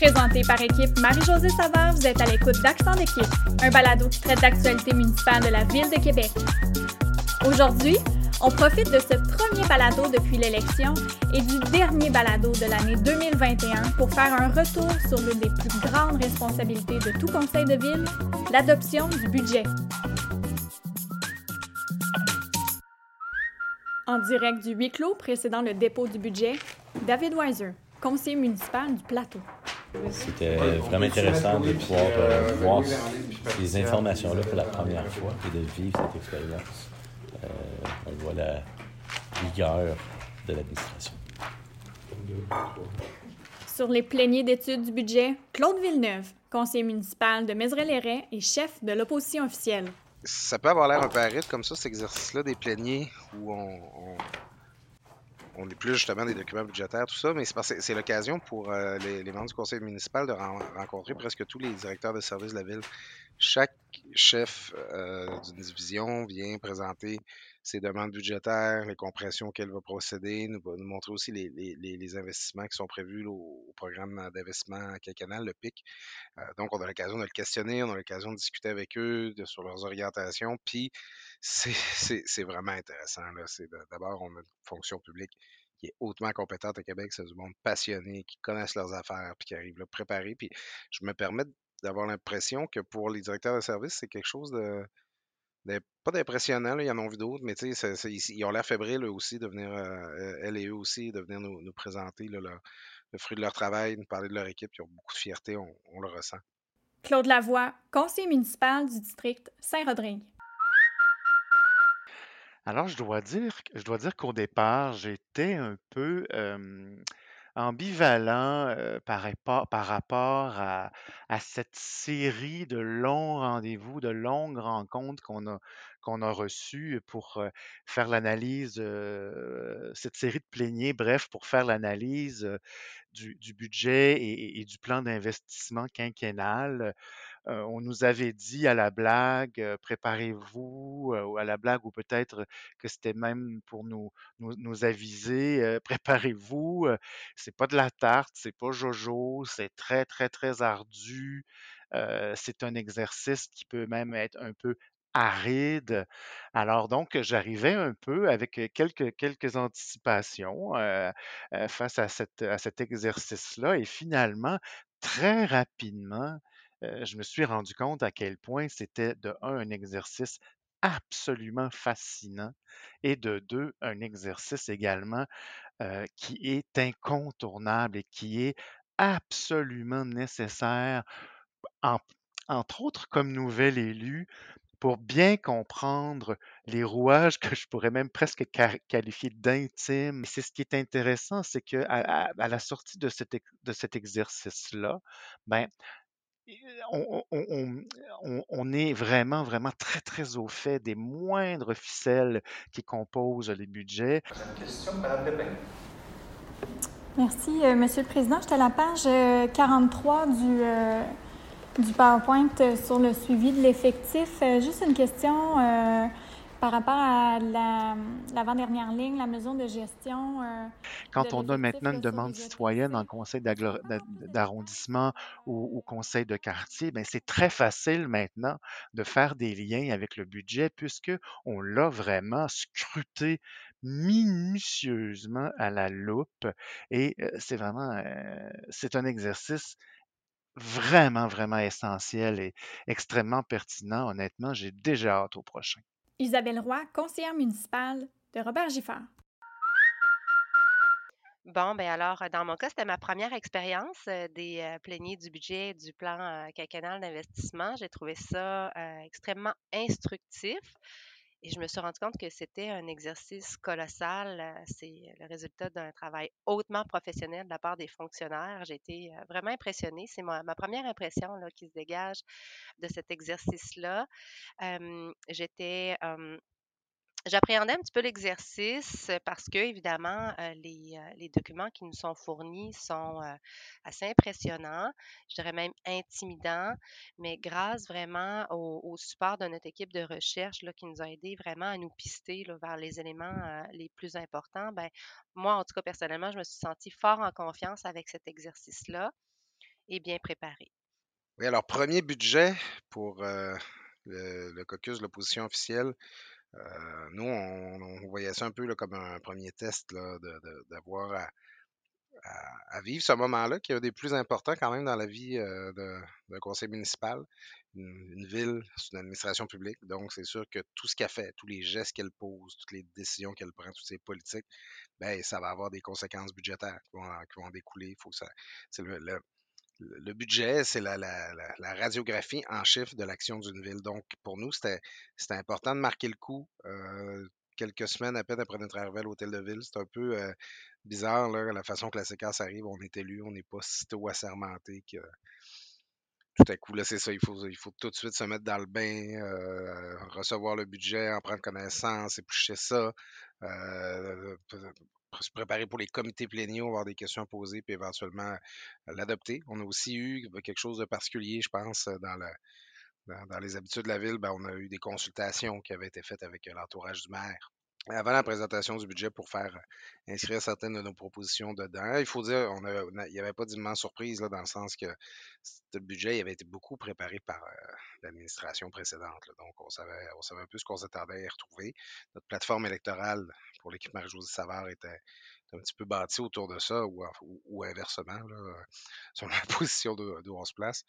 Présenté par équipe Marie-Josée Savard, vous êtes à l'écoute d'Accent d'équipe, un balado qui traite d'actualité municipale de la Ville de Québec. Aujourd'hui, on profite de ce premier balado depuis l'élection et du dernier balado de l'année 2021 pour faire un retour sur l'une des plus grandes responsabilités de tout conseil de ville, l'adoption du budget. En direct du huis clos précédant le dépôt du budget, David Weiser, conseiller municipal du Plateau. C'était vraiment intéressant de pouvoir euh, voir ces informations-là pour la première fois et de vivre cette expérience. Euh, on voit la rigueur de l'administration. Sur les pléniers d'études du budget, Claude Villeneuve, conseiller municipal de Mézeray-les-Raies et chef de l'opposition officielle. Ça peut avoir l'air un peu aride comme ça, cet exercice-là des pléniers où on, on, on épluche justement des documents budgétaires, tout ça, mais c'est l'occasion pour euh, les, membres du conseil municipal de ren- rencontrer presque tous les directeurs de services de la ville. Chaque chef euh, d'une division vient présenter ses demandes budgétaires, les compressions auxquelles il va procéder, nous, va nous montrer aussi les, les- les- investissements qui sont prévus au, au programme d'investissement quinquennal, le PIC. Euh, donc, on a l'occasion de le questionner, on a l'occasion de discuter avec eux sur leurs orientations, puis c'est- vraiment intéressant. D'abord, on a une fonction publique qui est hautement compétente à Québec, c'est du monde passionné, qui connaissent leurs affaires, puis qui arrivent là préparés. Puis je me permets d'avoir l'impression que pour les directeurs de service, c'est quelque chose de, de- pas d'impressionnant, là, ils en ont vu d'autres, mais tu sais, c'est- c'est- ils ils ont l'air fébriles eux aussi de venir, euh, euh, elles et eux aussi, de venir nous, nous présenter là, leur- le fruit de leur travail, nous parler de leur équipe, ils ont beaucoup de fierté, on, on le ressent. Claude Lavoie, conseiller municipal du district Saint-Rodrigue. Alors, je dois dire, je dois dire qu'au départ, j'étais un peu euh, ambivalent euh, par, rapport, à, cette série de longs rendez-vous, de longues rencontres qu'on a, reçues pour euh, faire l'analyse, euh, cette série de pléniers, bref, pour faire l'analyse du, budget et, et du plan d'investissement quinquennal. Euh, on nous avait dit à la blague, euh, préparez-vous, euh, ou à la blague, ou peut-être que c'était même pour nous, nous, aviser, euh, préparez-vous, euh, c'est pas de la tarte, c'est pas jojo, c'est très, très, très ardu. euh, c'est un exercice qui peut même être un peu aride. Alors donc, j'arrivais un peu avec euh, quelques, anticipations euh, euh, face à cet exercice-là. Et finalement, très rapidement, je me suis rendu compte à quel point c'était de un, un exercice absolument fascinant et de deux, un exercice également qui est incontournable et qui est absolument nécessaire, en- entre autres comme nouvel élu, pour bien comprendre les rouages que je pourrais même presque qualifier d'intimes. C'est ce qui est intéressant, c'est que à, la sortie de cet, ex- de cet exercice-là, ben, on, on- on- on- on est vraiment, vraiment très, très au fait des moindres ficelles qui composent les budgets. Merci, euh, Monsieur le Président. J'étais à la page euh, 43 du, euh, du PowerPoint euh, sur le suivi de l'effectif. Euh, juste une question euh, par rapport à la- l'avant-dernière ligne, la mesure de gestion. euh, Quand de on a maintenant une demande citoyenne en conseil d'arrondissement ou, ou conseil de quartier, ben c'est très facile maintenant de faire des liens avec le budget puisque on l'a vraiment scruté minutieusement à la loupe et euh, c'est vraiment euh, c'est un exercice vraiment vraiment essentiel et extrêmement pertinent. Honnêtement, j'ai déjà hâte au prochain. Isabelle Roy, conseillère municipale de Robert Giffard. Bon, ben alors, dans mon cas, c'était ma première expérience euh, des euh, du budget du plan euh, quinquennal d'investissement. J'ai trouvé ça euh, extrêmement instructif et je me suis rendu compte que c'était un exercice colossal. Euh, C'est le résultat d'un travail hautement professionnel de la part des fonctionnaires. J'ai été euh, vraiment impressionnée. C'est ma, première impression là, qui se dégage de cet exercice-là. J'étais J'appréhendais un petit peu l'exercice euh, parce que, évidemment, euh, les, euh, les documents qui nous sont fournis sont assez impressionnants, je dirais même intimidants, mais grâce vraiment au, support de notre équipe de recherche là, qui nous a aidés vraiment à nous pister vers les éléments les plus importants, ben, moi, en tout cas, personnellement, je me suis sentie fort en confiance avec cet exercice-là. et bien préparé. Oui, alors premier budget pour le, le, caucus de l'opposition officielle. Nous, on, voyait ça un peu comme un premier test d'avoir à, à, vivre ce moment-là, qui est un des plus importants quand même dans la vie d'un conseil municipal. Une, ville, c'est une administration publique, donc c'est sûr que tout ce qu'elle fait, tous les gestes qu'elle pose, toutes les décisions qu'elle prend, toutes ses politiques, ben, ça va avoir des conséquences budgétaires qui vont, en découler. Faut le, le, budget, c'est la, la, la, radiographie en chiffres de l'action d'une ville. Donc, pour nous, c'était important de marquer le coup. Euh, quelques semaines à peine après notre arrivée à l'hôtel de ville. C'est un peu euh, bizarre, la façon que la séquence arrive. On est élu, on n'est pas sitôt assermenté que tout à coup, là, c'est ça. Il faut, tout de suite se mettre dans le bain, euh, recevoir le budget, en prendre connaissance, éplucher ça, se préparer pour les comités pléniaux, avoir des questions à poser, puis éventuellement l'adopter. On a aussi eu quelque chose de particulier, je pense, dans le dans, les habitudes de la ville, ben, on a eu des consultations qui avaient été faites avec euh, l'entourage du maire avant la présentation du budget pour faire euh, inscrire certaines de nos propositions dedans. Il faut dire, on il n'y avait pas d'immense surprise là, dans le sens que ce budget avait été beaucoup préparé par euh, l'administration précédente. Donc, on savait, un peu ce qu'on s'attendait à y retrouver. Notre plateforme électorale pour l'équipe Marie-Josée Savard était, un petit peu bâtie autour de ça, ou, inversement, là, sur la position d'où on se place.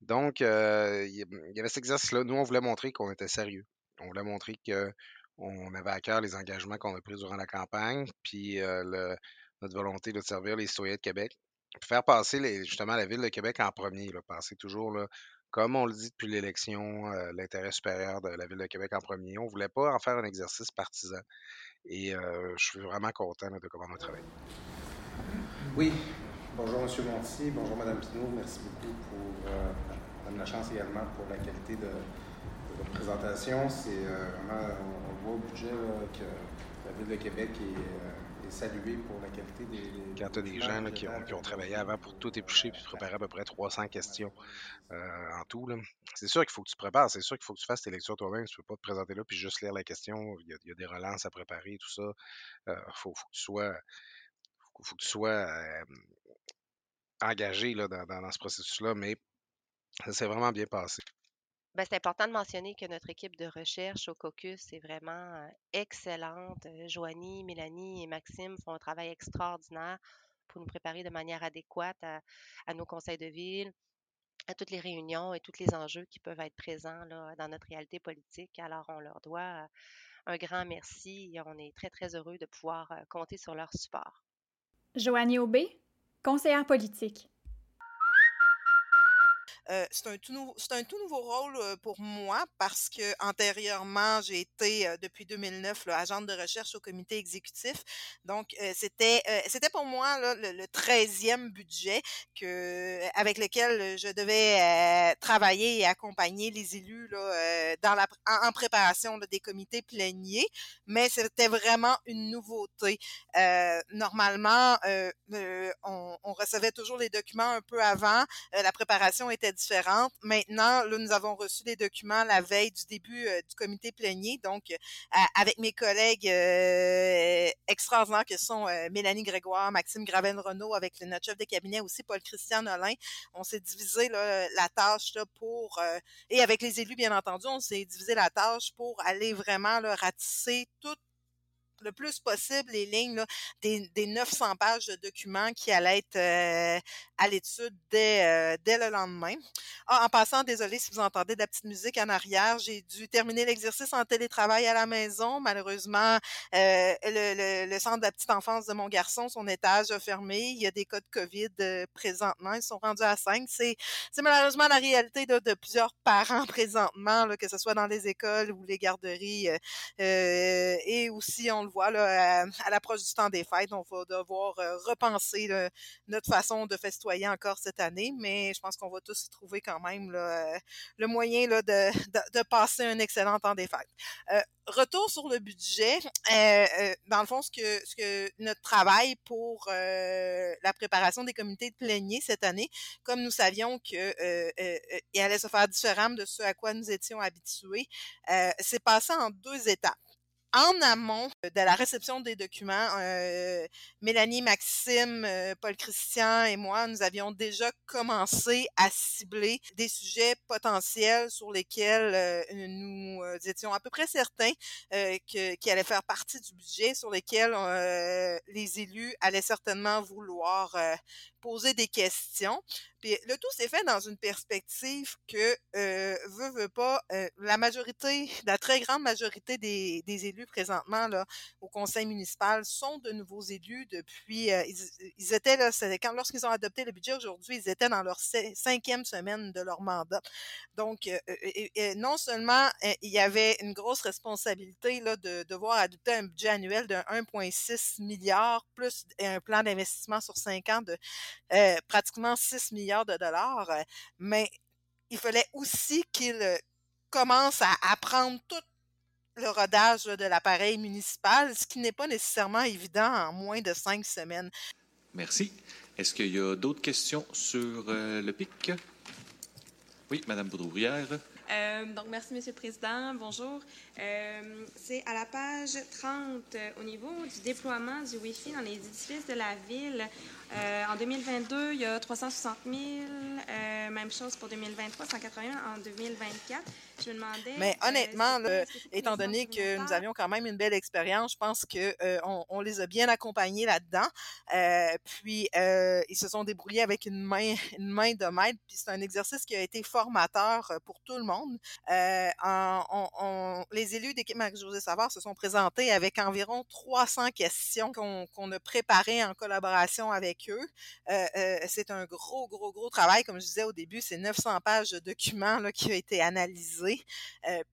Donc, euh, il y avait cet exercice-là. Nous, on voulait montrer qu'on était sérieux. On voulait montrer qu'on avait à cœur les engagements qu'on a pris durant la campagne, puis euh, notre volonté de servir les citoyens de Québec. faire passer justement la ville de Québec en premier, passer toujours, comme on le dit depuis l'élection, euh, l'intérêt supérieur de la ville de Québec en premier. On ne voulait pas en faire un exercice partisan. Et je suis vraiment content de comment on a. Oui, Bonjour M. Monti, bonjour Mme Pinault, merci beaucoup pour euh, la chance également pour la qualité de, votre présentation. C'est euh, vraiment, on, voit au budget que la Ville de Québec est, euh, saluée pour la qualité des. Quand tu as des gens qui, ont, travaillé avant pour tout éplucher puis préparer à peu près 300 questions en tout, c'est sûr qu'il faut que tu prépares, c'est sûr qu'il faut que tu fasses tes lectures toi-même. Tu ne peux pas te présenter là puis juste lire la question. Il y a, des relances à préparer, tout ça. Il faut, que tu sois faut que tu sois engagé là, dans, ce processus-là, mais ça s'est vraiment bien passé. Ben, c'est important de mentionner que notre équipe de recherche au caucus est vraiment excellente. Joanie, Mélanie et Maxime font un travail extraordinaire pour nous préparer de manière adéquate à, nos conseils de ville, à toutes les réunions et tous les enjeux qui peuvent être présents dans notre réalité politique. Alors, on leur doit un grand merci et on est très, très heureux de pouvoir compter sur leur support. Joanie Aubé, conseillère politique. Euh, c'est un, tout un tout nouveau rôle pour moi parce que antérieurement, j'ai été depuis 2009 là, agente de recherche au comité exécutif. Donc, c'était c'était pour moi là, le, 13e budget que, avec lequel je devais travailler et accompagner les élus là, dans la, en, préparation des comités pléniers. Mais c'était vraiment une nouveauté. normalement, on, recevait toujours les documents un peu avant. la préparation était différentes. Maintenant, là, nous avons reçu les documents la veille du début euh, du comité plénier. Donc, euh, avec mes collègues euh, extraordinaires que sont Mélanie Grégoire, Maxime Gravel-Renault, avec le, notre chef de cabinet aussi, Paul-Christian Nolin, on s'est divisé la tâche là, pour, et avec les élus, bien entendu, on s'est divisé la tâche pour aller vraiment là, ratisser toute le plus possible les lignes là, des, des 900 pages de documents qui allaient être euh, à l'étude dès, euh, dès le lendemain. Ah, en passant, désolé si vous entendez de la petite musique en arrière, j'ai dû terminer l'exercice en télétravail à la maison. Malheureusement, euh, le, le, centre de la petite enfance de mon garçon, son étage a fermé. Il y a des cas de COVID présentement. Ils sont rendus à 5. C'est, malheureusement la réalité de, de plusieurs parents présentement, là, que ce soit dans les écoles ou les garderies. et aussi, on voit à, l'approche du temps des fêtes, on va devoir euh, repenser notre façon de festoyer encore cette année, mais je pense qu'on va tous trouver quand même euh, le moyen de, passer un excellent temps des fêtes. Euh, retour sur le budget, dans le fond, ce que, notre travail pour la préparation des comités de plénier cette année, comme nous savions que il allait se faire différemment de ce à quoi nous étions habitués, c'est passé en deux étapes. En amont de la réception des documents, euh, Mélanie, Maxime, euh, Paul Christian et moi, nous avions déjà commencé à cibler des sujets potentiels sur lesquels euh, nous étions à peu près certains que, qui allaient faire partie du budget, sur lesquels les élus allaient certainement vouloir poser des questions. Puis le tout s'est fait dans une perspective que, euh, veut, veut pas, euh, la majorité, la très grande majorité des, des élus présentement là, au conseil municipal sont de nouveaux élus depuis, euh, ils, étaient là, quand lorsqu'ils ont adopté le budget aujourd'hui, ils étaient dans leur cinquième semaine de leur mandat. Donc, euh, non seulement il y avait une grosse responsabilité là, de devoir adopter un budget annuel de 1,6 milliard plus un plan d'investissement sur cinq ans de euh, pratiquement 6 milliards de dollars, euh, mais il fallait aussi qu'il euh, commence à apprendre tout le rodage de l'appareil municipal, ce qui n'est pas nécessairement évident en moins de cinq semaines. Merci. Est-ce qu'il y a d'autres questions sur le PIC? Oui, Madame Boudrouvière. Euh, donc, merci, Monsieur le Président. Bonjour. Euh, c'est à la page 30, euh, au niveau du déploiement du Wi-Fi dans les édifices de la ville. En 2022, il y a 360 000. même chose pour 2023, 180 en 2024. Je me demandais. Mais honnêtement, étant donné que nous avions quand même une belle expérience, je pense que on, les a bien accompagnés là-dedans. puis, ils se sont débrouillés avec une main, une main de maître. Puis, c'est un exercice qui a été formateur pour tout le monde. Euh, on, les élus d'équipe Marie-Josée Savard se sont présentés avec environ 300 questions qu'on a préparées en collaboration avec Euh, euh, c'est un gros, gros, gros travail. Comme je disais au début, c'est 900 pages de documents là, qui ont été analysés.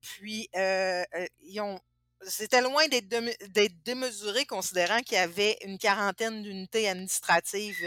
puis, ils ont c'était loin d'être démesuré, considérant qu'il y avait une quarantaine d'unités administratives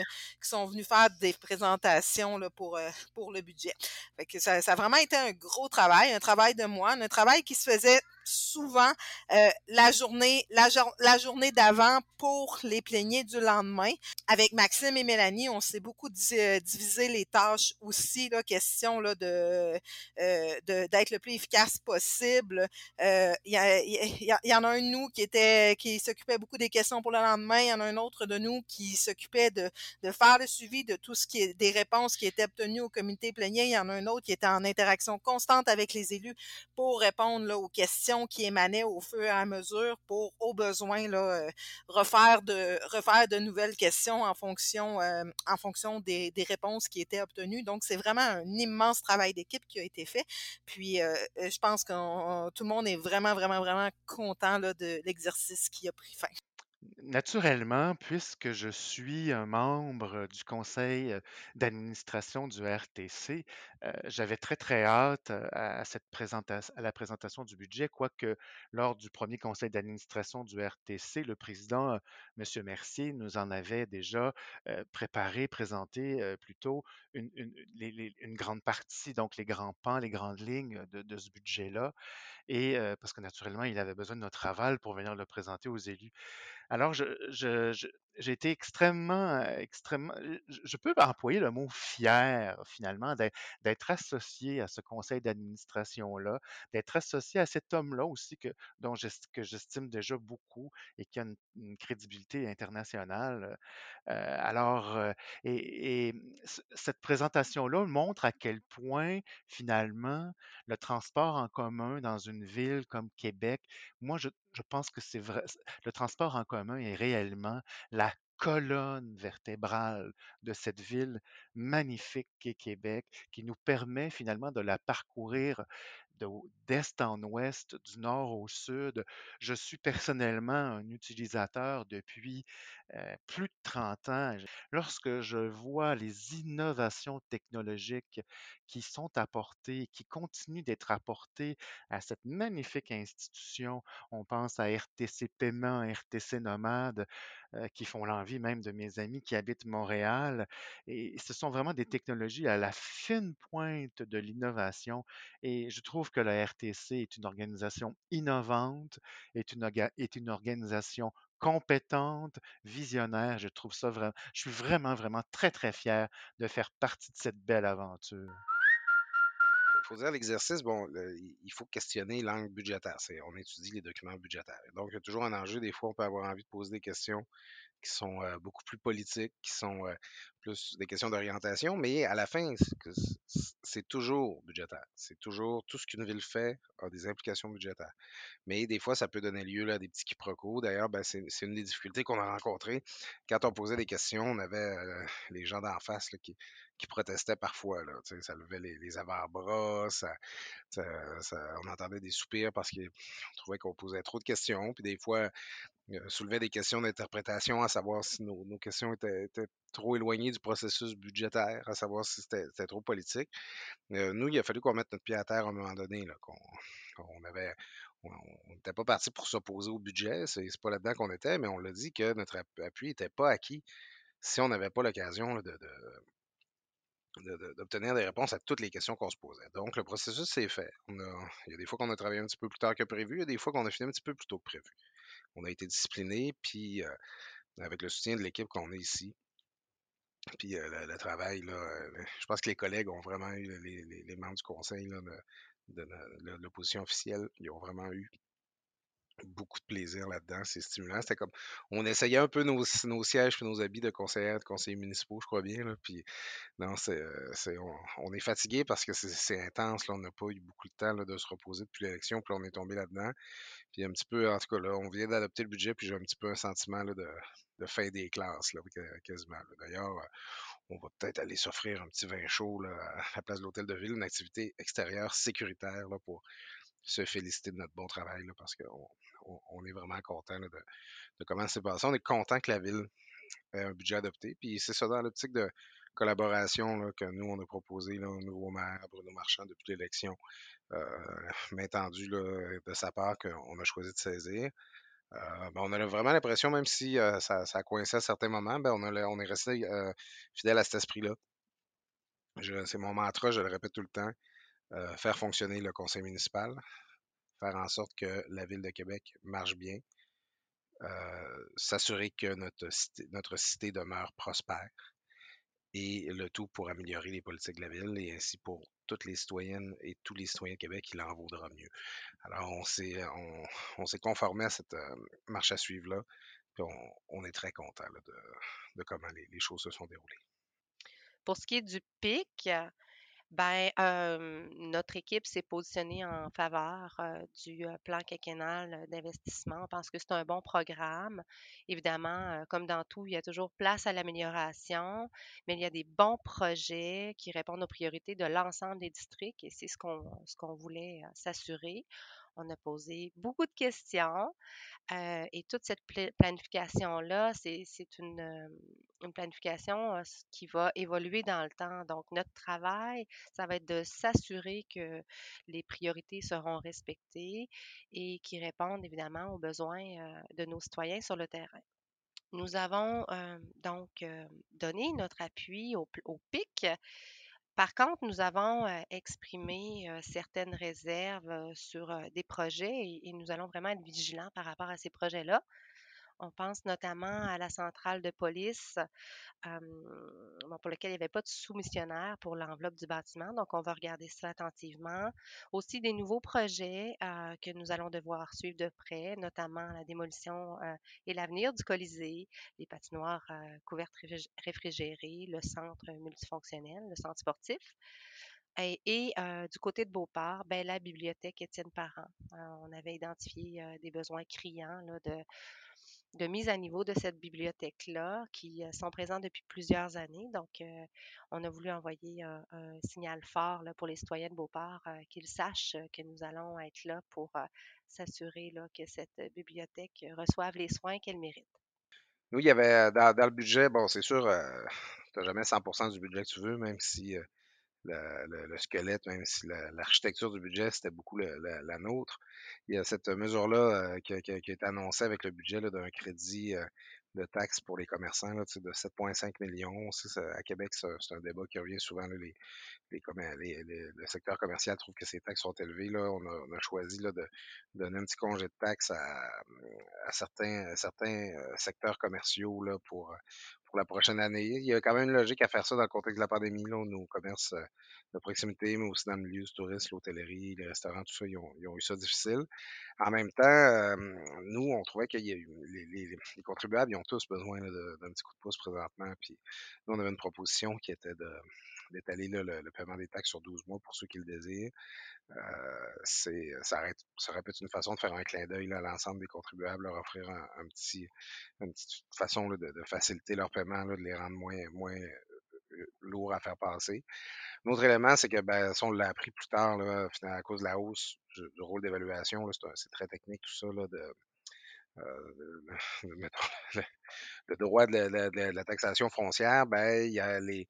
qui sont venues faire des présentations là, pour, euh, pour le budget. Fait que ça, ça, a vraiment été un gros travail, un travail de moine, un travail qui se faisait souvent euh, la journée la, journée d'avant pour les plaigners du lendemain. Avec Maxime et Mélanie, on s'est beaucoup euh, divisé les tâches aussi là, question là de euh, d'être le plus efficace possible. Il y, y, en a un de nous qui était qui s'occupait beaucoup des questions pour le lendemain, il y en a un autre de nous qui s'occupait de, de faire le suivi de tout ce qui est des réponses qui étaient obtenues au comité plaignant, il y en a un autre qui était en interaction constante avec les élus pour répondre aux questions qui émanaient au fur et à mesure pour, au besoin, là, euh, refaire, de, nouvelles questions en fonction, euh, des, réponses qui étaient obtenues. Donc, c'est vraiment un immense travail d'équipe qui a été fait. Puis, euh, je pense que tout le monde est vraiment, vraiment, vraiment content de l'exercice qui a pris fin. Naturellement, puisque je suis un membre du conseil d'administration du RTC, j'avais très, très hâte à, cette présentation, à la présentation du budget, quoique lors du premier conseil d'administration du RTC, le président, M. Mercier, nous en avait déjà préparé, présenté plutôt une, grande partie, donc les grands pans, les grandes lignes de ce budget-là, et parce que naturellement, il avait besoin de notre aval pour venir le présenter aux élus. Alors, je, j'ai été extrêmement, extrêmement, je peux employer le mot fier finalement d'être associé à ce conseil d'administration-là, d'être associé à cet homme-là aussi que, dont j'estime déjà beaucoup et qui a une, crédibilité internationale. alors, et, et cette présentation-là montre à quel point finalement le transport en commun dans une ville comme Québec, moi je, je pense que c'est vrai. Le transport en commun est réellement la colonne vertébrale de cette ville magnifique qu'est Québec, qui nous permet finalement de la parcourir d'est en ouest, du nord au sud. Je suis personnellement un utilisateur depuis euh, plus de 30 ans. Lorsque je vois les innovations technologiques qui sont apportées, qui continuent d'être apportées à cette magnifique institution, on pense à RTC Paiement, RTC Nomade, euh, qui font l'envie même de mes amis qui habitent Montréal. Et ce sont vraiment des technologies à la fine pointe de l'innovation. Et je trouve que la RTC est une organisation innovante, est une, organisation compétente, visionnaire. Je trouve ça vraiment, je suis vraiment, vraiment très, très fier de faire partie de cette belle aventure. faut dire l'exercice, bon, il faut questionner l'angle budgétaire. on étudie les documents budgétaires. Donc, il y a toujours un enjeu. Des fois, on peut avoir envie de poser des questions qui sont beaucoup plus politiques, qui sont plus des questions d'orientation, mais à la fin, c'est toujours budgétaire. C'est toujours tout ce qu'une ville fait a des implications budgétaires. Mais des fois, ça peut donner lieu à des petits quiproquos. D'ailleurs, ben, c'est une des difficultés qu'on a rencontrées. Quand on posait des questions, on avait les gens d'en face qui, protestaient parfois. Là, ça levait les, avant-bras, on entendait des soupirs parce qu'on trouvait qu'on posait trop de questions. Puis des fois, euh, soulevait des questions d'interprétation, à savoir si nos, questions étaient, trop éloignées processus budgétaire, à savoir si c'était trop politique. Euh, nous, il a fallu qu'on mette notre pied à terre à un moment donné, qu'on avait. On n'était pas parti pour s'opposer au budget, c'est pas là-dedans qu'on était, mais on l'a dit que notre appui n'était pas acquis si on n'avait pas l'occasion d'obtenir des réponses à toutes les questions qu'on se posait. Donc, le processus s'est fait. il y a des fois qu'on a travaillé un petit peu plus tard que prévu, il y a des fois qu'on a fini un petit peu plus tôt que prévu on a été discipliné, puis avec le soutien de l'équipe qu'on est ici, puis le, travail, je pense que les collègues ont vraiment eu, les, membres du conseil de, l'opposition officielle, ils ont vraiment eu beaucoup de plaisir là-dedans. C'est stimulant. C'était comme, on essayait un peu nos, sièges et nos habits de conseillers, de conseillers municipaux, je crois bien. Là, puis, non, c'est, on, est fatigué parce que c'est, intense. Là, on n'a pas eu beaucoup de temps de se reposer depuis l'élection, puis on est tombé là-dedans. Puis un petit peu, en tout cas, là, on vient d'adopter le budget, puis j'ai un petit peu un sentiment là, de, fin des classes, là, quasiment. D'ailleurs, on va peut-être aller s'offrir un petit vin chaud là, à la place de l'hôtel de ville, une activité extérieure sécuritaire là, pour se féliciter de notre bon travail là, parce qu'on on, est vraiment content de, de, comment c'est passé. On est content que la ville ait un budget adopté. Puis c'est ça dans l'optique de collaboration que nous, on a proposé au nouveau maire, Bruno Marchand, depuis l'élection, euh, de sa part qu'on a choisi de saisir. Euh, ben, on a vraiment l'impression, même si euh, ça, ça, a coincé à certains moments, ben, on, on est resté euh, fidèle à cet esprit-là. C'est mon mantra, je le répète tout le temps. faire fonctionner le conseil municipal, faire en sorte que la ville de Québec marche bien, s'assurer que notre cité demeure prospère, et le tout pour améliorer les politiques de la ville et ainsi pour toutes les citoyennes et tous les citoyens de Québec, il en vaudra mieux. Alors, on s'est, on, conformé à cette marche à suivre-là, puis on, est très content de, comment les, les, choses se sont déroulées. Pour ce qui est du PIC, ben, notre équipe s'est positionnée en faveur du plan quinquennal d'investissement. On pense que c'est un bon programme. Évidemment, comme dans tout, il y a toujours place à l'amélioration, mais il y a des bons projets qui répondent aux priorités de l'ensemble des districts et c'est ce qu'on ce qu'on voulait s'assurer. On a posé beaucoup de questions et toute cette planification-là, c'est une, planification qui va évoluer dans le temps. Donc, notre travail, ça va être de s'assurer que les priorités seront respectées et qui répondent évidemment aux besoins de nos citoyens sur le terrain. Nous avons donc donné notre appui au, au PIC par contre, nous avons exprimé certaines réserves sur des projets et, nous allons vraiment être vigilants par rapport à ces projets-là. On pense notamment à la centrale de police pour laquelle il n'y avait pas de soumissionnaire pour l'enveloppe du bâtiment. Donc, on va regarder ça attentivement. Aussi, des nouveaux projets que nous allons devoir suivre de près, notamment la démolition et l'avenir du Colisée, les patinoires couvertes réfrigérées, le centre multifonctionnel, le centre sportif. Et, du côté de Beauport, ben, la bibliothèque Étienne Parent. on avait identifié des besoins criants là, de de mise à niveau de cette bibliothèque-là qui euh, sont présents depuis plusieurs années. Donc, euh, on a voulu envoyer un, signal fort là, pour les citoyens de Beauport, euh, qu'ils sachent que nous allons être là pour s'assurer que cette bibliothèque reçoive les soins qu'elle mérite. Nous, il y avait dans, le budget, bon, c'est sûr, tu n'as jamais 100% du budget que tu veux, même si le, squelette, même si l'architecture du budget, c'était beaucoup la, nôtre. Il y a cette mesure-là euh, qui, a été annoncée avec le budget d'un crédit euh, de taxes pour les commerçants là, de 7,5 millions. à Québec, c'est un débat qui revient souvent. les, le secteur commercial trouve que ces taxes sont élevées. Là. On, a, choisi là, de, donner un petit congé de taxes à, certains, certains euh, secteurs commerciaux là, pour, pour la prochaine année. Il y a quand même une logique à faire ça dans le contexte de la pandémie, là, nos commerces euh, de proximité, mais aussi dans le milieu du tourisme, l'hôtellerie, les restaurants, tout ça, ils ont, eu ça difficile. En même temps, nous, on trouvait eu les, les, les, contribuables, ils ont tous besoin d'un petit coup de pouce présentement. Puis nous, on avait une proposition qui était de d'étaler le, paiement des taxes sur 12 mois pour ceux qui le désirent. Euh, ça, aurait, ça aurait être une façon de faire un clin d'œil à l'ensemble des contribuables, leur offrir un, petit, une petite façon de, faciliter leur paiement, de les rendre moins, moins euh, lourds à faire passer. L'autre élément, c'est que ben, ça, on l'a appris plus tard, à cause de la hausse du, rôle d'évaluation. C'est très technique tout ça, là, de, le, le, droit de la, taxation foncière, ben, il y a les,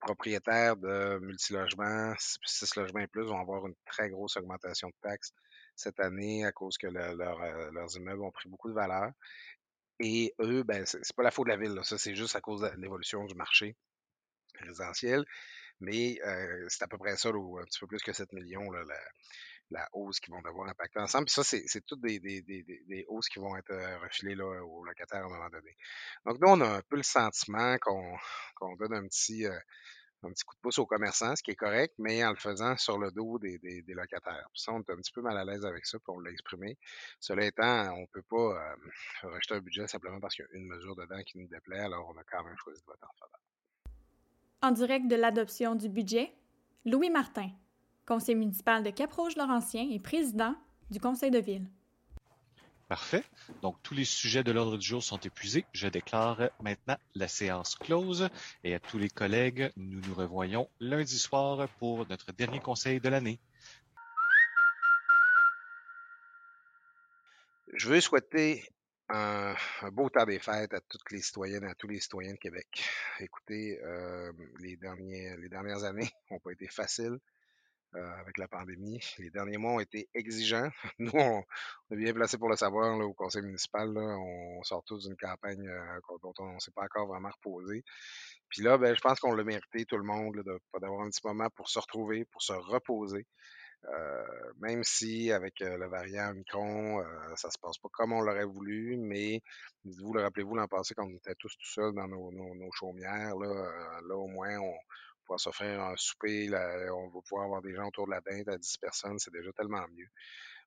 propriétaires de multilogements, six logements et plus, vont avoir une très grosse augmentation de taxes cette année à cause que euh, leurs immeubles ont pris beaucoup de valeur. Et eux, ben, c'est pas la faute de la ville, ça c'est juste à cause de l'évolution du marché résidentiel. Mais euh, c'est à peu près ça, un petit peu plus que 7 millions, là, la hausse qui vont devoir impacter ensemble. Puis ça, c'est toutes des, hausses qui vont être euh, refilées là, aux locataires à un moment donné. Donc, nous, on a un peu le sentiment qu'on donne un petit, euh, un petit coup de pouce aux commerçants, ce qui est correct, mais en le faisant sur le dos des locataires. Puis ça, on est un petit peu mal à l'aise avec ça, puis on l'a exprimé. Cela étant, on ne peut pas euh, rejeter un budget simplement parce qu'il y a une mesure dedans qui nous déplaît, alors on a quand même choisi de voter en faveur. En direct de l'adoption du budget, Louis Martin, conseiller municipal de Cap-Rouge-Laurentien et président du conseil de ville. Parfait. Donc, tous les sujets de l'ordre du jour sont épuisés. Je déclare maintenant la séance close. Et à tous les collègues, nous nous revoyons lundi soir pour notre dernier conseil de l'année. Je veux souhaiter un, un, beau temps des fêtes à toutes les citoyennes et à tous les citoyens de Québec. Écoutez, euh, les, derniers, les dernières années n'ont pas été faciles euh, avec la pandémie. Les derniers mois ont été exigeants. Nous, on, est bien placé pour le savoir au conseil municipal. On sort tous d'une campagne euh, dont on ne s'est pas encore vraiment reposé. Puis là, ben, je pense qu'on l'a mérité, tout le monde, d'avoir un petit moment pour se retrouver, pour se reposer. Euh, même si avec le variant Omicron, euh, ça se passe pas comme on l'aurait voulu, mais vous le rappelez-vous l'an passé quand on était tous tout seuls dans nos, chaumières, là au moins on, pouvoir s'offrir un souper, on va pouvoir avoir des gens autour de la dinde à 10 personnes, c'est déjà tellement mieux.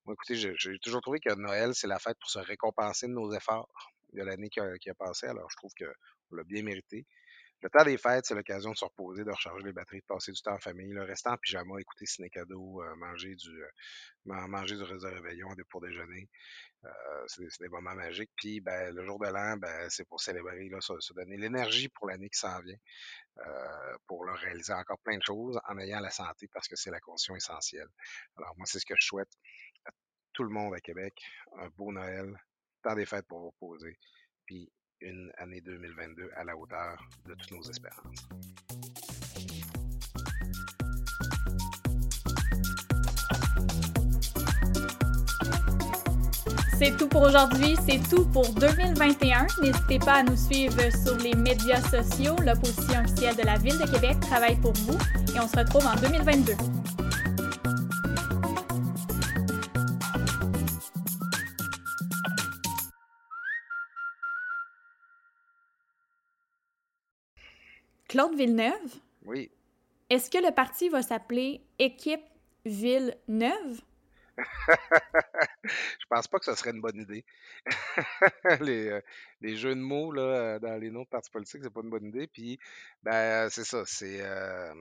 Moi, écoutez, j'ai toujours trouvé que Noël, c'est la fête pour se récompenser de nos efforts de l'année qui, qui, a passé, alors je trouve qu'on l'a bien mérité. Le temps des fêtes, c'est l'occasion de se reposer, de recharger les batteries, de passer du temps en famille. Le restant en pyjama, écouter ciné cadeau, euh, manger du euh, manger du réseau de réveillon pour déjeuner. Euh, c'est des, moments magiques. Puis ben, le jour de l'an, ben, c'est pour célébrer, là, se, donner l'énergie pour l'année qui s'en vient, pour réaliser encore plein de choses en ayant la santé parce que c'est la condition essentielle. Alors moi, c'est ce que je souhaite à tout le monde à Québec. Un beau Noël, temps des fêtes pour vous reposer. Puis une année 2022 à la hauteur de toutes nos espérances. C'est tout pour aujourd'hui, c'est tout pour 2021. N'hésitez pas à nous suivre sur les médias sociaux. L'opposition officielle de la Ville de Québec travaille pour vous et on se retrouve en 2022. Claude Villeneuve? Oui. Est-ce que le parti va s'appeler Équipe Villeneuve? je pense pas que ce serait une bonne idée. les, euh, les, jeux de mots là, dans les noms de partis politiques, c'est pas une bonne idée. Puis, ben, c'est ça. C'est euh,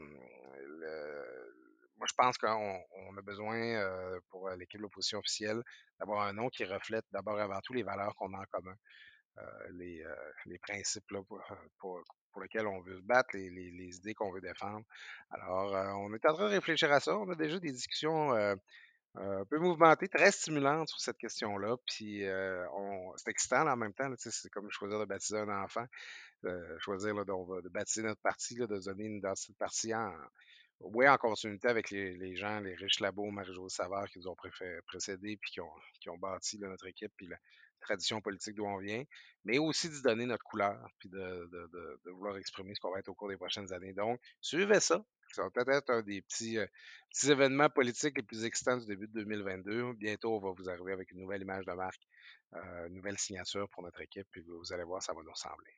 moi, je pense qu'on on a besoin euh, pour l'équipe de l'opposition officielle d'avoir un nom qui reflète d'abord avant tout les valeurs qu'on a en commun. Les, les, principes là, pour, pour, lesquels on veut se battre, les, les, idées qu'on veut défendre. Alors, on est en train de réfléchir à ça. On a déjà des discussions un peu mouvementée, très stimulante sur cette question-là. Puis euh, c'est excitant en même temps. C'est comme choisir de baptiser un enfant, euh, choisir de, de, baptiser notre parti, de donner une identité de parti en, oui, en continuité avec les, gens, les riches labos, Marie-Josée Savard qui nous ont précédés, puis qui ont, bâti notre équipe, puis tradition politique d'où on vient, mais aussi de donner notre couleur, puis de, vouloir exprimer ce qu'on va être au cours des prochaines années. Donc, suivez ça. Ça va peut-être être un des petits, euh, petits événements politiques les plus excitants du début de 2022. Bientôt, on va vous arriver avec une nouvelle image de marque, euh, une nouvelle signature pour notre équipe, puis vous allez voir, ça va nous ressembler.